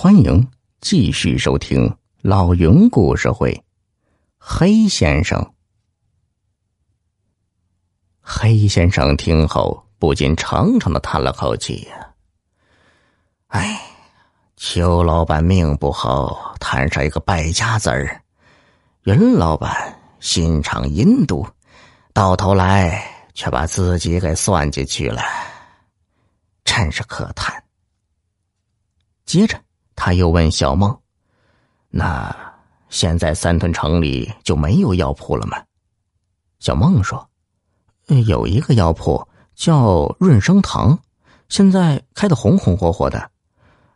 欢迎继续收听老云故事会。黑先生，黑先生听后不禁长长的叹了口气呀。哎，邱老板命不好，摊上一个败家子儿；云老板心肠阴毒，到头来却把自己给算进去了，真是可叹。接着。他又问小梦：“那现在三屯城里就没有药铺了吗？”小梦说：“有一个药铺叫润生堂，现在开的红红火火的。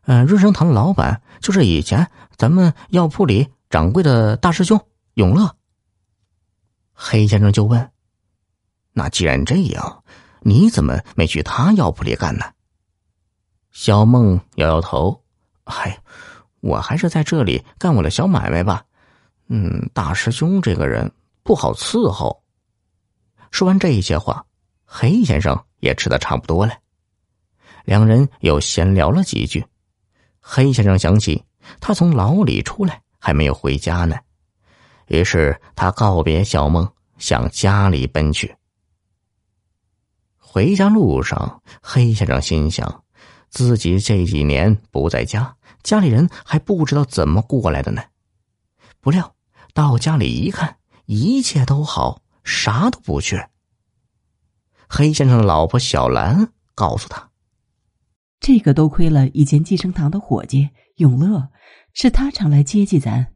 嗯，润生堂的老板就是以前咱们药铺里掌柜的大师兄永乐。”黑先生就问：“那既然这样，你怎么没去他药铺里干呢？”小梦摇摇头。嗨，我还是在这里干我的小买卖吧。嗯，大师兄这个人不好伺候。说完这些话，黑先生也吃的差不多了。两人又闲聊了几句。黑先生想起他从牢里出来还没有回家呢，于是他告别小梦，向家里奔去。回家路上，黑先生心想。自己这几年不在家，家里人还不知道怎么过来的呢。不料到家里一看，一切都好，啥都不缺。黑先生的老婆小兰告诉他：“这个多亏了以前寄生堂的伙计永乐，是他常来接济咱。”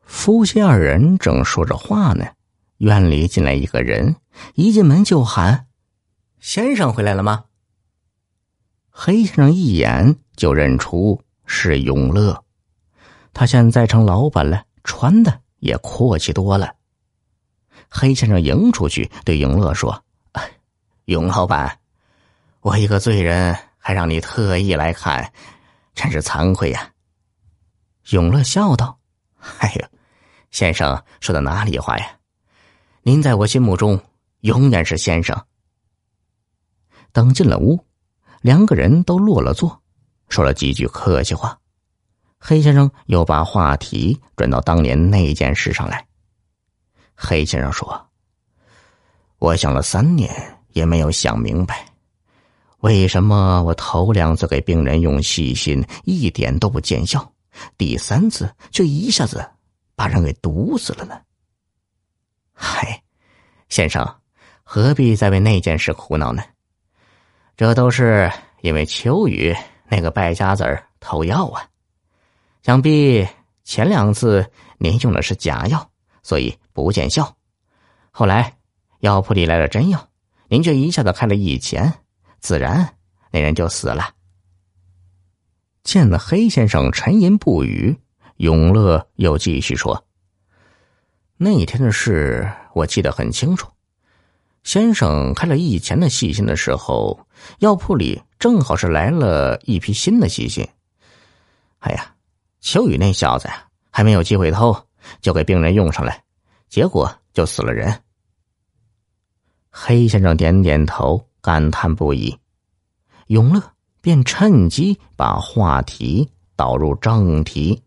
夫妻二人正说着话呢，院里进来一个人，一进门就喊：“先生回来了吗？”黑先生一眼就认出是永乐，他现在成老板了，穿的也阔气多了。黑先生迎出去对永乐说：“永老板，我一个罪人还让你特意来看，真是惭愧呀。”永乐笑道：“哎呀，先生说的哪里话呀？您在我心目中永远是先生。”等进了屋。两个人都落了座，说了几句客气话。黑先生又把话题转到当年那件事上来。黑先生说：“我想了三年，也没有想明白，为什么我头两次给病人用细心一点都不见效，第三次却一下子把人给毒死了呢？”嗨，先生，何必再为那件事苦恼呢？这都是因为秋雨那个败家子儿偷药啊！想必前两次您用的是假药，所以不见效。后来药铺里来了真药，您却一下子开了一钱，自然那人就死了。见了黑先生沉吟不语，永乐又继续说：“那天的事我记得很清楚。”先生开了以前的细心的时候，药铺里正好是来了一批新的细心。哎呀，秋雨那小子呀，还没有机会偷，就给病人用上了，结果就死了人。黑先生点点头，感叹不已。永乐便趁机把话题导入正题。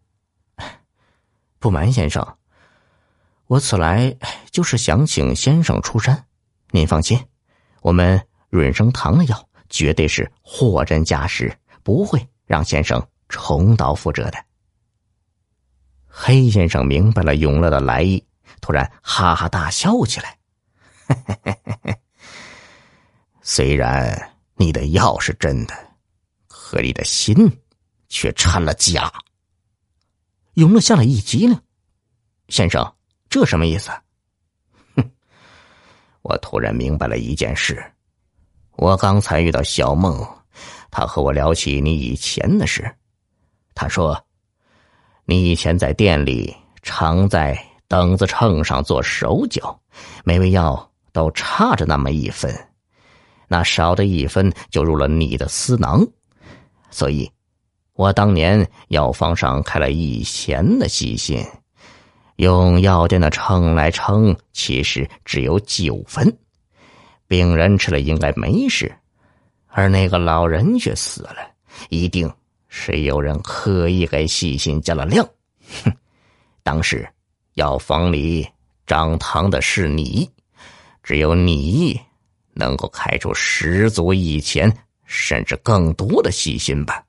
不瞒先生，我此来就是想请先生出山。您放心，我们润生堂的药绝对是货真价实，不会让先生重蹈覆辙的。黑先生明白了永乐的来意，突然哈哈大笑起来。虽然你的药是真的，可你的心却掺了假。永乐吓了一激灵，先生，这什么意思？我突然明白了一件事，我刚才遇到小梦，他和我聊起你以前的事。他说，你以前在店里常在等子秤上做手脚，每味药都差着那么一分，那少的一分就入了你的私囊，所以，我当年药方上开了一钱的细心。用药店的称来称，其实只有九分，病人吃了应该没事，而那个老人却死了，一定是有人刻意给细心加了量。哼，当时药房里张堂的是你，只有你能够开出十足以前甚至更多的细心吧。